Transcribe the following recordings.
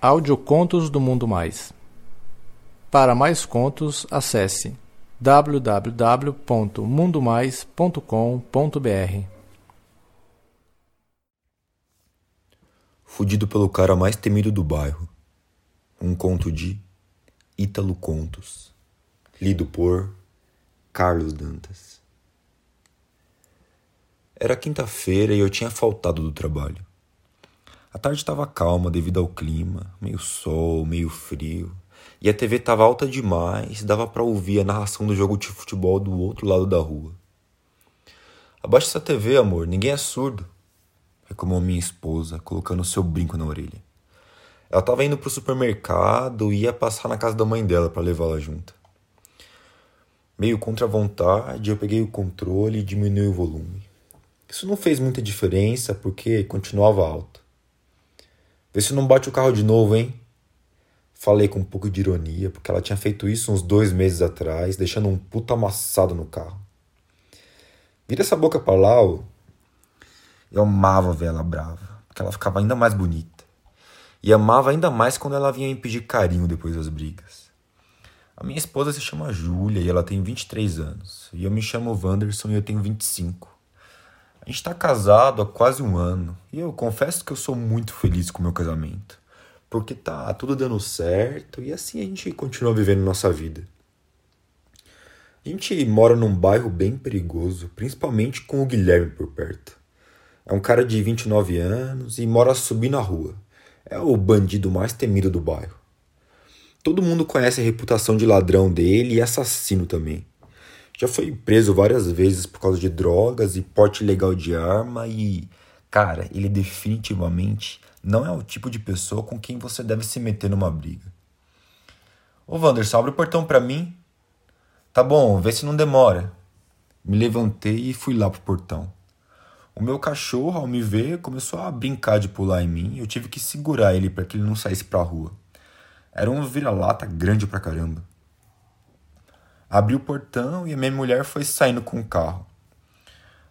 Audiocontos do Mundo Mais. Para mais contos, acesse www.mundomais.com.br. Fudido pelo cara mais temido do bairro. Um conto de Ítalo Contos. Lido por Carlos Dantas. Era quinta-feira e eu tinha faltado do trabalho. A tarde estava calma devido ao clima, meio sol, meio frio, e a TV estava alta demais, dava para ouvir a narração do jogo de futebol do outro lado da rua. Abaixa essa TV, amor, ninguém é surdo, reclamou minha esposa, colocando seu brinco na orelha. Ela estava indo para o supermercado e ia passar na casa da mãe dela para levá-la junto. Meio contra a vontade, eu peguei o controle e diminui o volume. Isso não fez muita diferença porque continuava alto. Vê se não bate o carro de novo, hein? Falei com um pouco de ironia, porque ela tinha feito isso uns dois meses atrás, deixando um puta amassado no carro. Vira essa boca pra lá, ô. Eu amava ver ela brava, porque ela ficava ainda mais bonita. E amava ainda mais quando ela vinha me pedir carinho depois das brigas. A minha esposa se chama Júlia e ela tem 23 anos. E eu me chamo Wanderson e eu tenho 25. A gente está casado há quase um ano e eu confesso que eu sou muito feliz com o meu casamento, porque tá tudo dando certo e assim a gente continua vivendo nossa vida. A gente mora num bairro bem perigoso, principalmente com o Guilherme por perto. É um cara de 29 anos e mora subindo a rua. É o bandido mais temido do bairro. Todo mundo conhece a reputação de ladrão dele e assassino também. Já foi preso várias vezes por causa de drogas e porte ilegal de arma e, cara, ele definitivamente não é o tipo de pessoa com quem você deve se meter numa briga. Ô Wanderson, abre o portão para mim. Tá bom, vê se não demora. Me levantei e fui lá pro portão. O meu cachorro, ao me ver, começou a brincar de pular em mim. Eu tive que segurar ele para que ele não saísse pra rua. Era um vira-lata grande pra caramba. Abri o portão e a minha mulher foi saindo com o carro.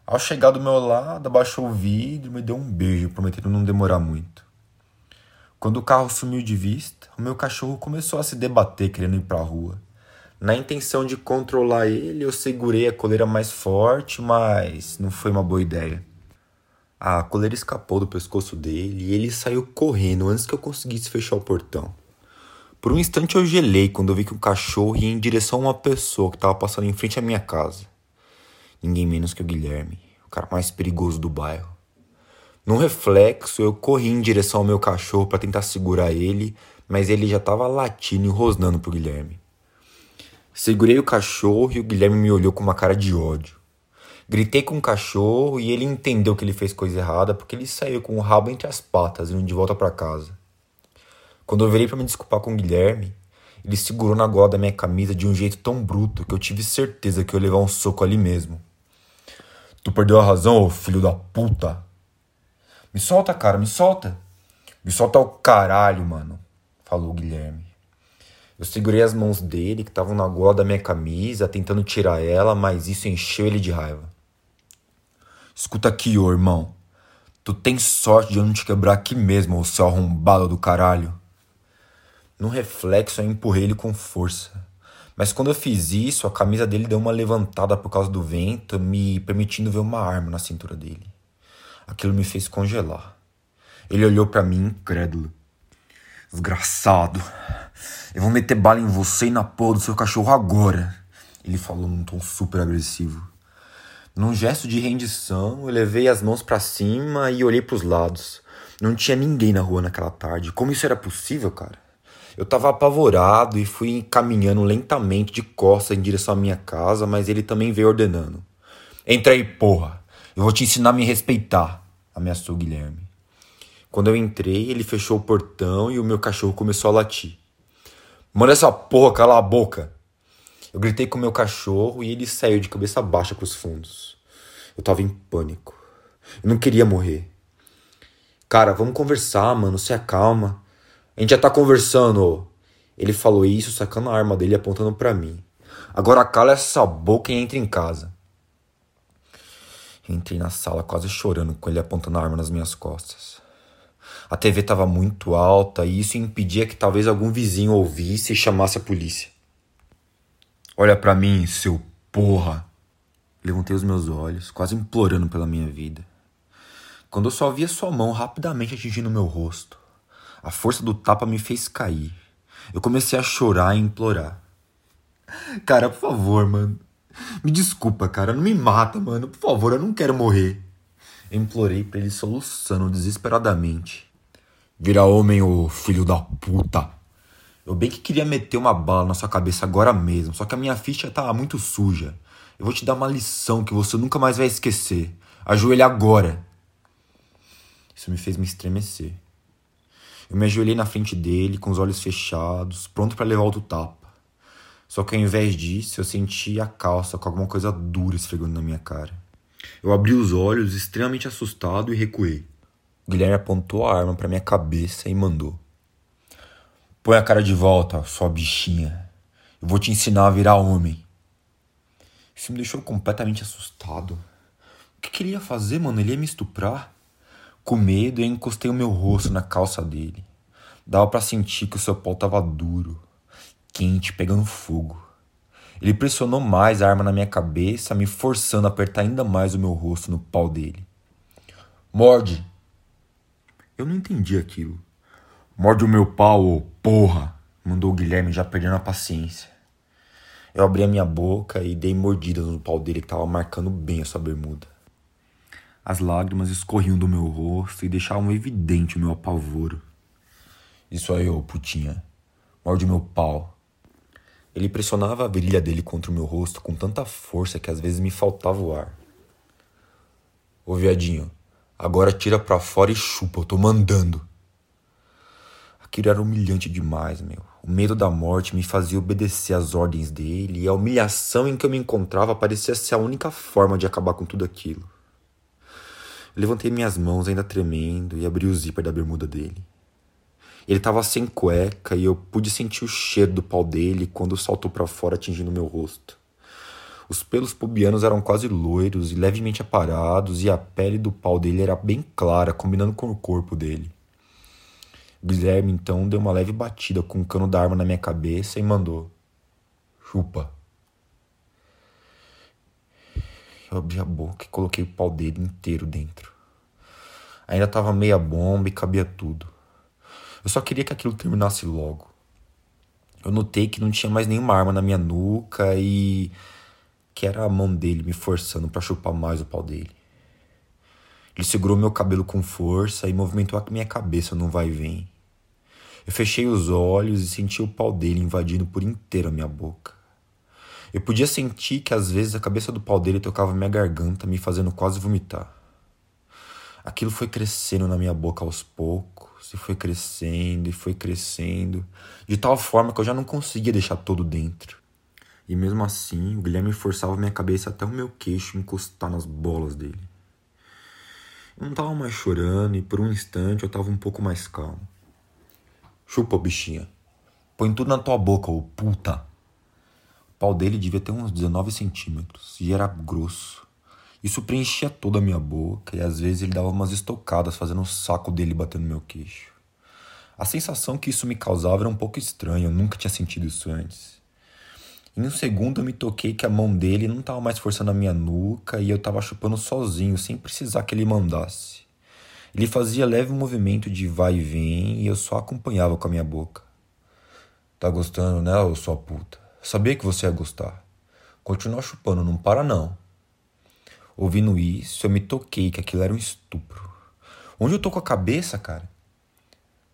Ao chegar do meu lado, abaixou o vidro e me deu um beijo, prometendo não demorar muito. Quando o carro sumiu de vista, o meu cachorro começou a se debater querendo ir para a rua. Na intenção de controlar ele, eu segurei a coleira mais forte, mas não foi uma boa ideia. A coleira escapou do pescoço dele e ele saiu correndo antes que eu conseguisse fechar o portão. Por um instante eu gelei quando eu vi que um cachorro ia em direção a uma pessoa que estava passando em frente à minha casa. Ninguém menos que o Guilherme, o cara mais perigoso do bairro. Num reflexo, eu corri em direção ao meu cachorro para tentar segurar ele, mas ele já estava latindo e rosnando pro Guilherme. Segurei o cachorro e o Guilherme me olhou com uma cara de ódio. Gritei com o cachorro e ele entendeu que ele fez coisa errada porque ele saiu com o rabo entre as patas indo de volta para casa. Quando eu virei para me desculpar com o Guilherme, ele segurou na gola da minha camisa de um jeito tão bruto que eu tive certeza que eu ia levar um soco ali mesmo. Tu perdeu a razão, ô filho da puta. Me solta, cara, me solta. Me solta o caralho, mano, falou o Guilherme. Eu segurei as mãos dele, que estavam na gola da minha camisa, tentando tirar ela, mas isso encheu ele de raiva. Escuta aqui, ô irmão. Tu tem sorte de eu não te quebrar aqui mesmo, ô seu arrombado do caralho. No reflexo, eu empurrei ele com força. Mas quando eu fiz isso, a camisa dele deu uma levantada por causa do vento, me permitindo ver uma arma na cintura dele. Aquilo me fez congelar. Ele olhou para mim incrédulo. Desgraçado. Eu vou meter bala em você e na porra do seu cachorro agora. Ele falou num tom super agressivo. Num gesto de rendição, eu levei as mãos para cima e olhei para os lados. Não tinha ninguém na rua naquela tarde. Como isso era possível, cara? Eu tava apavorado e fui caminhando lentamente de costas em direção à minha casa, mas ele também veio ordenando. Entra aí, porra! Eu vou te ensinar a me respeitar, ameaçou Guilherme. Quando eu entrei, ele fechou o portão e o meu cachorro começou a latir. Manda essa porra calar a boca! Eu gritei com o meu cachorro e ele saiu de cabeça baixa para os fundos. Eu tava em pânico. Eu não queria morrer. Cara, vamos conversar, mano, se acalma. A gente já tá conversando. Ele falou isso, sacando a arma dele apontando para mim. Agora cala essa boca e entre em casa. Entrei na sala quase chorando com ele apontando a arma nas minhas costas. A TV estava muito alta e isso impedia que talvez algum vizinho ouvisse e chamasse a polícia. Olha para mim, seu porra. Levantei os meus olhos, quase implorando pela minha vida. Quando eu só via sua mão rapidamente atingindo meu rosto, a força do tapa me fez cair. Eu comecei a chorar e implorar. Cara, por favor, mano. Me desculpa, cara. Não me mata, mano. Por favor, eu não quero morrer. Eu implorei para ele soluçando desesperadamente. Vira homem, ô filho da puta. Eu bem que queria meter uma bala na sua cabeça agora mesmo, só que a minha ficha tá muito suja. Eu vou te dar uma lição que você nunca mais vai esquecer. Ajoelhe agora. Isso me fez me estremecer. Eu me ajoelhei na frente dele, com os olhos fechados, pronto para levar outro tapa. Só que ao invés disso, eu senti a calça com alguma coisa dura esfregando na minha cara. Eu abri os olhos, extremamente assustado, e recuei. Guilherme apontou a arma para minha cabeça e mandou: Põe a cara de volta, sua bichinha. Eu vou te ensinar a virar homem. Isso me deixou completamente assustado. O que, que ele ia fazer, mano? Ele ia me estuprar? Com medo, eu encostei o meu rosto na calça dele. Dava para sentir que o seu pau tava duro, quente, pegando fogo. Ele pressionou mais a arma na minha cabeça, me forçando a apertar ainda mais o meu rosto no pau dele. Morde! Eu não entendi aquilo. Morde o meu pau, ô porra! Mandou o Guilherme já perdendo a paciência. Eu abri a minha boca e dei mordidas no pau dele que tava marcando bem a sua bermuda. As lágrimas escorriam do meu rosto e deixavam evidente o meu apavoro. Isso aí, ô putinha. Morde meu pau. Ele pressionava a virilha dele contra o meu rosto com tanta força que às vezes me faltava o ar. Ô viadinho, Agora tira pra fora e chupa, eu tô mandando. Aquilo era humilhante demais, meu. O medo da morte me fazia obedecer às ordens dele e a humilhação em que eu me encontrava parecia ser a única forma de acabar com tudo aquilo. Levantei minhas mãos, ainda tremendo, e abri o zíper da bermuda dele. Ele estava sem cueca e eu pude sentir o cheiro do pau dele quando saltou para fora atingindo meu rosto. Os pelos pubianos eram quase loiros e levemente aparados, e a pele do pau dele era bem clara, combinando com o corpo dele. Guilherme então deu uma leve batida com o cano da arma na minha cabeça e mandou: Chupa. Eu abri a boca e coloquei o pau dele inteiro dentro. Ainda estava meia bomba e cabia tudo. Eu só queria que aquilo terminasse logo. Eu notei que não tinha mais nenhuma arma na minha nuca e que era a mão dele me forçando para chupar mais o pau dele. Ele segurou meu cabelo com força e movimentou a minha cabeça num vai e vem. Eu fechei os olhos e senti o pau dele invadindo por inteiro a minha boca. Eu podia sentir que às vezes a cabeça do pau dele tocava minha garganta, me fazendo quase vomitar. Aquilo foi crescendo na minha boca aos poucos, e foi crescendo, e foi crescendo, de tal forma que eu já não conseguia deixar todo dentro. E mesmo assim, o Guilherme forçava minha cabeça até o meu queixo encostar nas bolas dele. Eu não tava mais chorando e por um instante eu tava um pouco mais calmo. Chupa, bichinha. Põe tudo na tua boca, ô puta. O pau dele devia ter uns 19 centímetros e era grosso. Isso preenchia toda a minha boca e às vezes ele dava umas estocadas fazendo o saco dele batendo no meu queixo. A sensação que isso me causava era um pouco estranha, eu nunca tinha sentido isso antes. Em um segundo eu me toquei que a mão dele não estava mais forçando a minha nuca e eu estava chupando sozinho, sem precisar que ele mandasse. Ele fazia leve movimento de vai e vem e eu só acompanhava com a minha boca. Tá gostando, né, ô sua puta? Sabia que você ia gostar. Continua chupando, não para não. Ouvindo isso, eu me toquei que aquilo era um estupro. Onde eu tô com a cabeça, cara?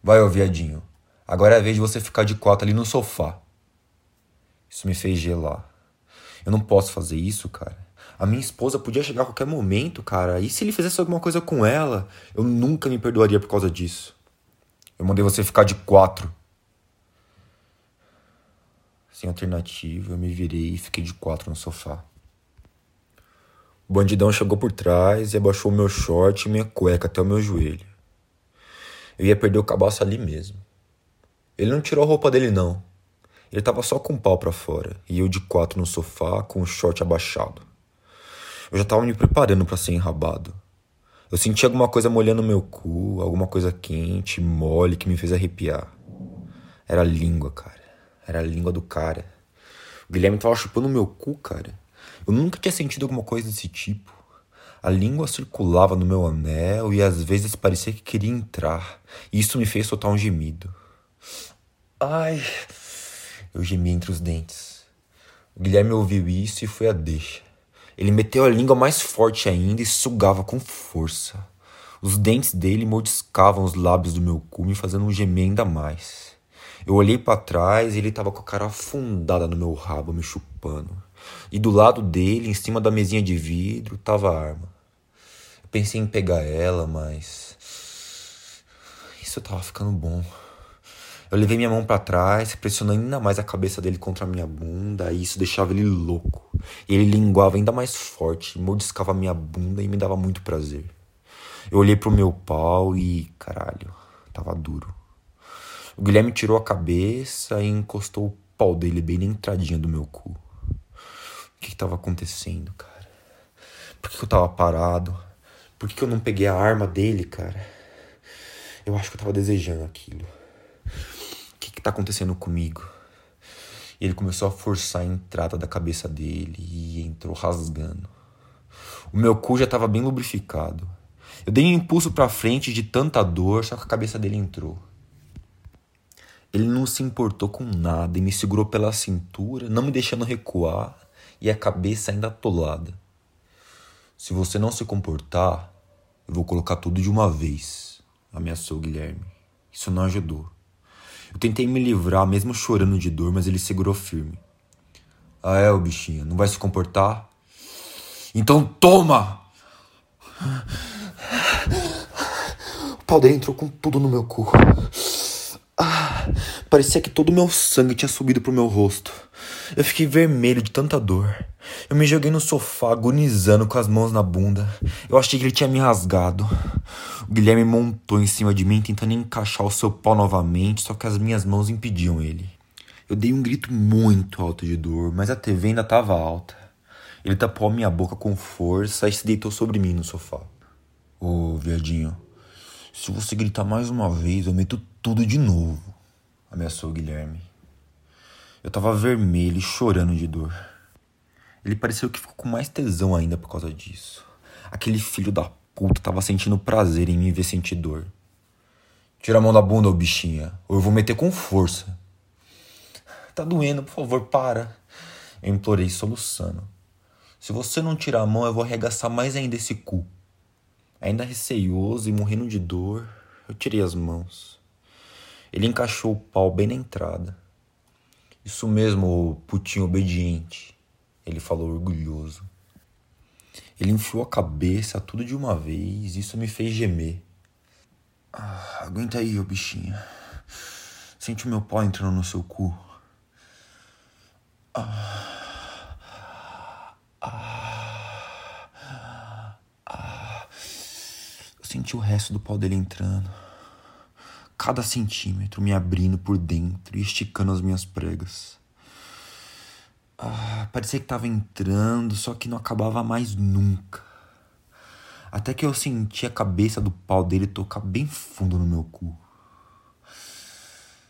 Vai, ô viadinho. Agora é a vez de você ficar de quatro ali no sofá. Isso me fez gelar. Eu não posso fazer isso, cara. A minha esposa podia chegar a qualquer momento, cara. E se ele fizesse alguma coisa com ela? Eu nunca me perdoaria por causa disso. Eu mandei você ficar de quatro. Sem alternativa, eu me virei e fiquei de quatro no sofá. O bandidão chegou por trás e abaixou meu short e minha cueca até o meu joelho. Eu ia perder o cabaço ali mesmo. Ele não tirou a roupa dele, não. Ele estava só com o pau para fora e eu de quatro no sofá com o short abaixado. Eu já estava me preparando para ser enrabado. Eu senti alguma coisa molhando meu cu, alguma coisa quente, mole, que me fez arrepiar. Era a língua, cara. Era a língua do cara. O Guilherme tava chupando meu cu, cara. Eu nunca tinha sentido alguma coisa desse tipo. A língua circulava no meu anel e às vezes parecia que queria entrar. E isso me fez soltar um gemido. Ai! Eu gemi entre os dentes. O Guilherme ouviu isso e foi a deixa. Ele meteu a língua mais forte ainda e sugava com força. Os dentes dele mordiscavam os lábios do meu cu, me fazendo um gemer ainda mais. Eu olhei para trás e ele estava com a cara afundada no meu rabo, me chupando. E do lado dele, em cima da mesinha de vidro, tava a arma. Eu pensei em pegar ela, mas. Isso tava ficando bom. Eu levei minha mão para trás, pressionando ainda mais a cabeça dele contra a minha bunda, e isso deixava ele louco. Ele linguava ainda mais forte, mordiscava a minha bunda e me dava muito prazer. Eu olhei pro meu pau e, caralho, tava duro. O Guilherme tirou a cabeça e encostou o pau dele bem na entradinha do meu cu. O que, que tava acontecendo, cara? Por que, que eu tava parado? Por que, que eu não peguei a arma dele, cara? Eu acho que eu tava desejando aquilo. O que, que tá acontecendo comigo? E ele começou a forçar a entrada da cabeça dele e entrou rasgando. O meu cu já estava bem lubrificado. Eu dei um impulso para frente de tanta dor, só que a cabeça dele entrou. Ele não se importou com nada e me segurou pela cintura, não me deixando recuar e a cabeça ainda atolada. Se você não se comportar, eu vou colocar tudo de uma vez, ameaçou Guilherme. Isso não ajudou. Eu tentei me livrar, mesmo chorando de dor, mas ele segurou firme. Ah, é, o bichinho, não vai se comportar? Então toma! O pau dele entrou com tudo no meu cu. Parecia que todo o meu sangue tinha subido pro meu rosto. Eu fiquei vermelho de tanta dor. Eu me joguei no sofá, agonizando com as mãos na bunda. Eu achei que ele tinha me rasgado. O Guilherme montou em cima de mim, tentando encaixar o seu pau novamente, só que as minhas mãos impediam ele. Eu dei um grito muito alto de dor, mas a TV ainda estava alta. Ele tapou a minha boca com força e se deitou sobre mim no sofá. Ô, oh, viadinho, se você gritar mais uma vez, eu meto tudo de novo, ameaçou o Guilherme. Eu tava vermelho e chorando de dor. Ele pareceu que ficou com mais tesão ainda por causa disso. Aquele filho da puta tava sentindo prazer em me ver sentir dor. Tira a mão da bunda, ô bichinha, ou eu vou meter com força. Tá doendo, por favor, para. Eu implorei soluçando. Se você não tirar a mão, eu vou arregaçar mais ainda esse cu. Ainda receioso e morrendo de dor, eu tirei as mãos. Ele encaixou o pau bem na entrada. Isso mesmo, putinho obediente, ele falou orgulhoso. Ele enfiou a cabeça tudo de uma vez, isso me fez gemer. Ah, aguenta aí, ô bichinha. Sente o meu pau entrando no seu cu. Ah, ah, ah. Eu senti o resto do pau dele entrando cada centímetro me abrindo por dentro e esticando as minhas pregas. Ah, parecia que estava entrando, só que não acabava mais nunca. Até que eu senti a cabeça do pau dele tocar bem fundo no meu cu.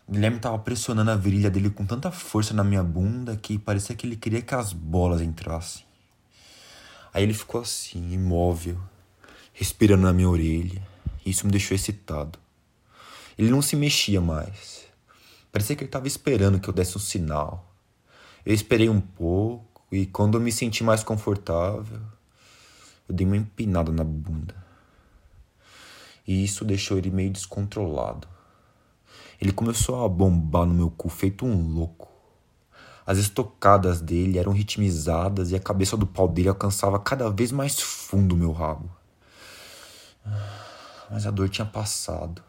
O Guilherme estava pressionando a virilha dele com tanta força na minha bunda que parecia que ele queria que as bolas entrassem. Aí ele ficou assim, imóvel, respirando na minha orelha. Isso me deixou excitado. Ele não se mexia mais. Parecia que ele estava esperando que eu desse um sinal. Eu esperei um pouco e quando eu me senti mais confortável, eu dei uma empinada na bunda. E isso deixou ele meio descontrolado. Ele começou a bombar no meu cu feito um louco. As estocadas dele eram ritmizadas e a cabeça do pau dele alcançava cada vez mais fundo o meu rabo. Mas a dor tinha passado.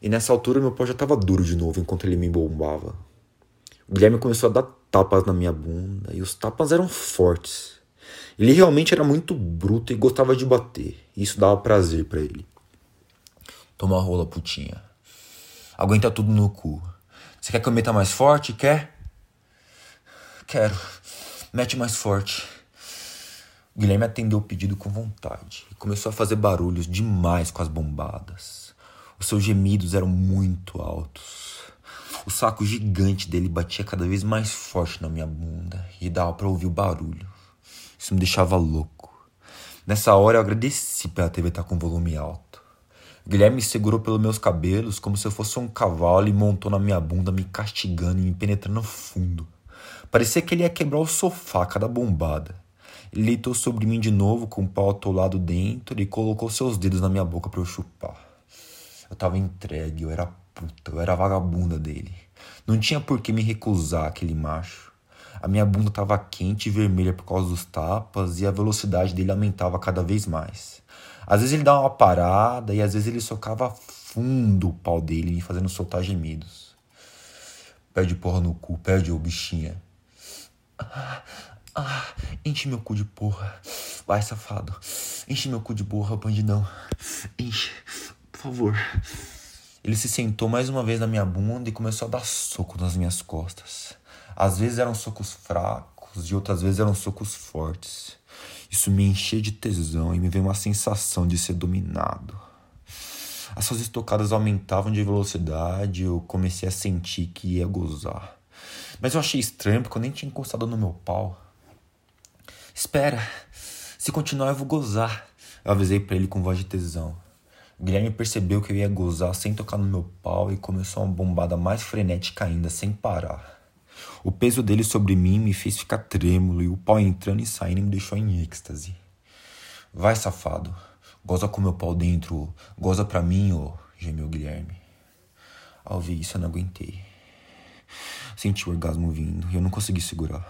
E nessa altura meu pau já estava duro de novo enquanto ele me bombava. O Guilherme começou a dar tapas na minha bunda e os tapas eram fortes. Ele realmente era muito bruto e gostava de bater. E isso dava prazer para ele. Toma rola, putinha. Aguenta tudo no cu. Você quer que eu meta mais forte? Quer? Quero. Mete mais forte. Guilherme atendeu o pedido com vontade e começou a fazer barulhos demais com as bombadas. Os seus gemidos eram muito altos. O saco gigante dele batia cada vez mais forte na minha bunda e dava para ouvir o barulho. Isso me deixava louco. Nessa hora eu agradeci pela TV estar com volume alto. Guilherme me segurou pelos meus cabelos como se eu fosse um cavalo e montou na minha bunda, me castigando e me penetrando fundo. Parecia que ele ia quebrar o sofá cada bombada. Ele deitou sobre mim de novo com o pau atolado dentro e colocou seus dedos na minha boca para eu chupar. Eu tava entregue, eu era puta, eu era vagabunda dele. Não tinha por que me recusar aquele macho. A minha bunda tava quente e vermelha por causa dos tapas e a velocidade dele aumentava cada vez mais. Às vezes ele dava uma parada e às vezes ele socava fundo o pau dele, me fazendo soltar gemidos. Perde porra no cu, perde ô bichinha. Ah, ah, enche meu cu de porra. Vai, safado. Enche meu cu de porra, bandidão. Enche, por favor. Ele se sentou mais uma vez na minha bunda e começou a dar soco nas minhas costas. Às vezes eram socos fracos e outras vezes eram socos fortes. Isso me enchia de tesão e me veio uma sensação de ser dominado. As suas estocadas aumentavam de velocidade e eu comecei a sentir que ia gozar. Mas eu achei estranho porque eu nem tinha encostado no meu pau. Espera, se continuar eu vou gozar. Eu avisei para ele com voz de tesão. Guilherme percebeu que eu ia gozar sem tocar no meu pau e começou uma bombada mais frenética ainda, sem parar. O peso dele sobre mim me fez ficar trêmulo e o pau entrando e saindo me deixou em êxtase. Vai, safado. Goza com meu pau dentro. Goza pra mim, ô, gemeu Guilherme. Ao ouvir isso, eu não aguentei. Senti o orgasmo vindo e eu não consegui segurar.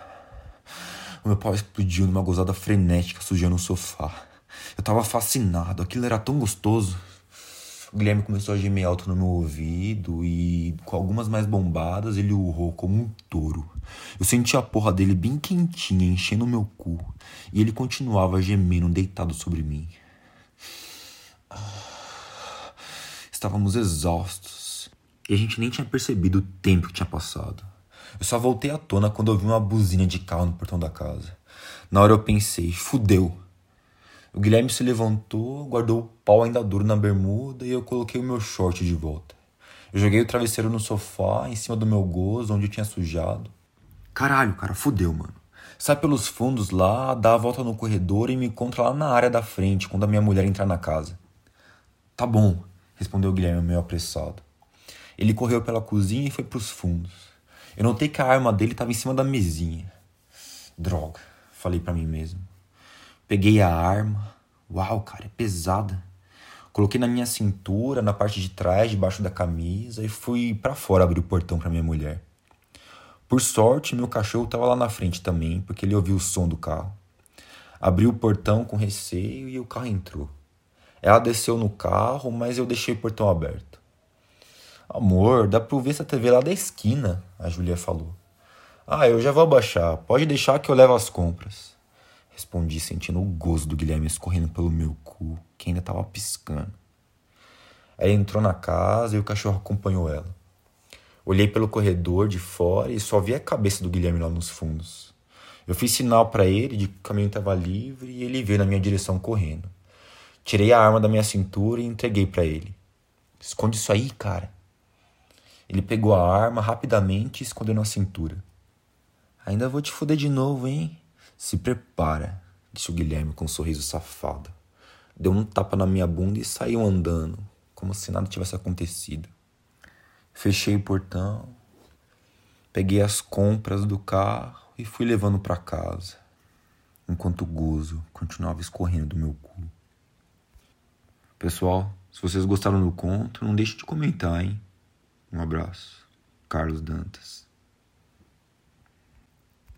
O meu pau explodiu numa gozada frenética, sujando o sofá. Eu tava fascinado, aquilo era tão gostoso. O Guilherme começou a gemer alto no meu ouvido e, com algumas mais bombadas, ele urrou como um touro. Eu senti a porra dele bem quentinha, enchendo o meu cu, e ele continuava gemendo deitado sobre mim. Estávamos exaustos e a gente nem tinha percebido o tempo que tinha passado. Eu só voltei à tona quando ouvi uma buzina de carro no portão da casa. Na hora eu pensei, fudeu. O Guilherme se levantou, guardou o pau ainda duro na bermuda e eu coloquei o meu short de volta. Eu joguei o travesseiro no sofá, em cima do meu gozo, onde tinha sujado. Caralho, cara, fudeu, mano. Sai pelos fundos lá, dá a volta no corredor e me encontra lá na área da frente, quando a minha mulher entrar na casa. Tá bom, respondeu Guilherme meio apressado. Ele correu pela cozinha e foi pros fundos. Eu notei que a arma dele estava em cima da mesinha. Droga, falei para mim mesmo. Peguei a arma. Uau, cara, é pesada. Coloquei na minha cintura, na parte de trás, debaixo da camisa e fui para fora abrir o portão para minha mulher. Por sorte, meu cachorro estava lá na frente também, porque ele ouviu o som do carro. Abri o portão com receio e o carro entrou. Ela desceu no carro, mas eu deixei o portão aberto. Amor, dá pra ver essa TV lá da esquina, a Julia falou. Ah, eu já vou abaixar. Pode deixar que eu levo as compras. Respondi sentindo o gozo do Guilherme escorrendo pelo meu cu, que ainda estava piscando. Ela entrou na casa e o cachorro acompanhou ela. Olhei pelo corredor de fora e só vi a cabeça do Guilherme lá nos fundos. Eu fiz sinal para ele de que o caminho estava livre e ele veio na minha direção correndo. Tirei a arma da minha cintura e entreguei para ele. Esconde isso aí, cara. Ele pegou a arma rapidamente e escondeu na cintura. Ainda vou te fuder de novo, hein? Se prepara, disse o Guilherme com um sorriso safado. Deu um tapa na minha bunda e saiu andando, como se nada tivesse acontecido. Fechei o portão, peguei as compras do carro e fui levando para casa, enquanto o gozo continuava escorrendo do meu cu. Pessoal, se vocês gostaram do conto, não deixe de comentar, hein? Um abraço. Carlos Dantas.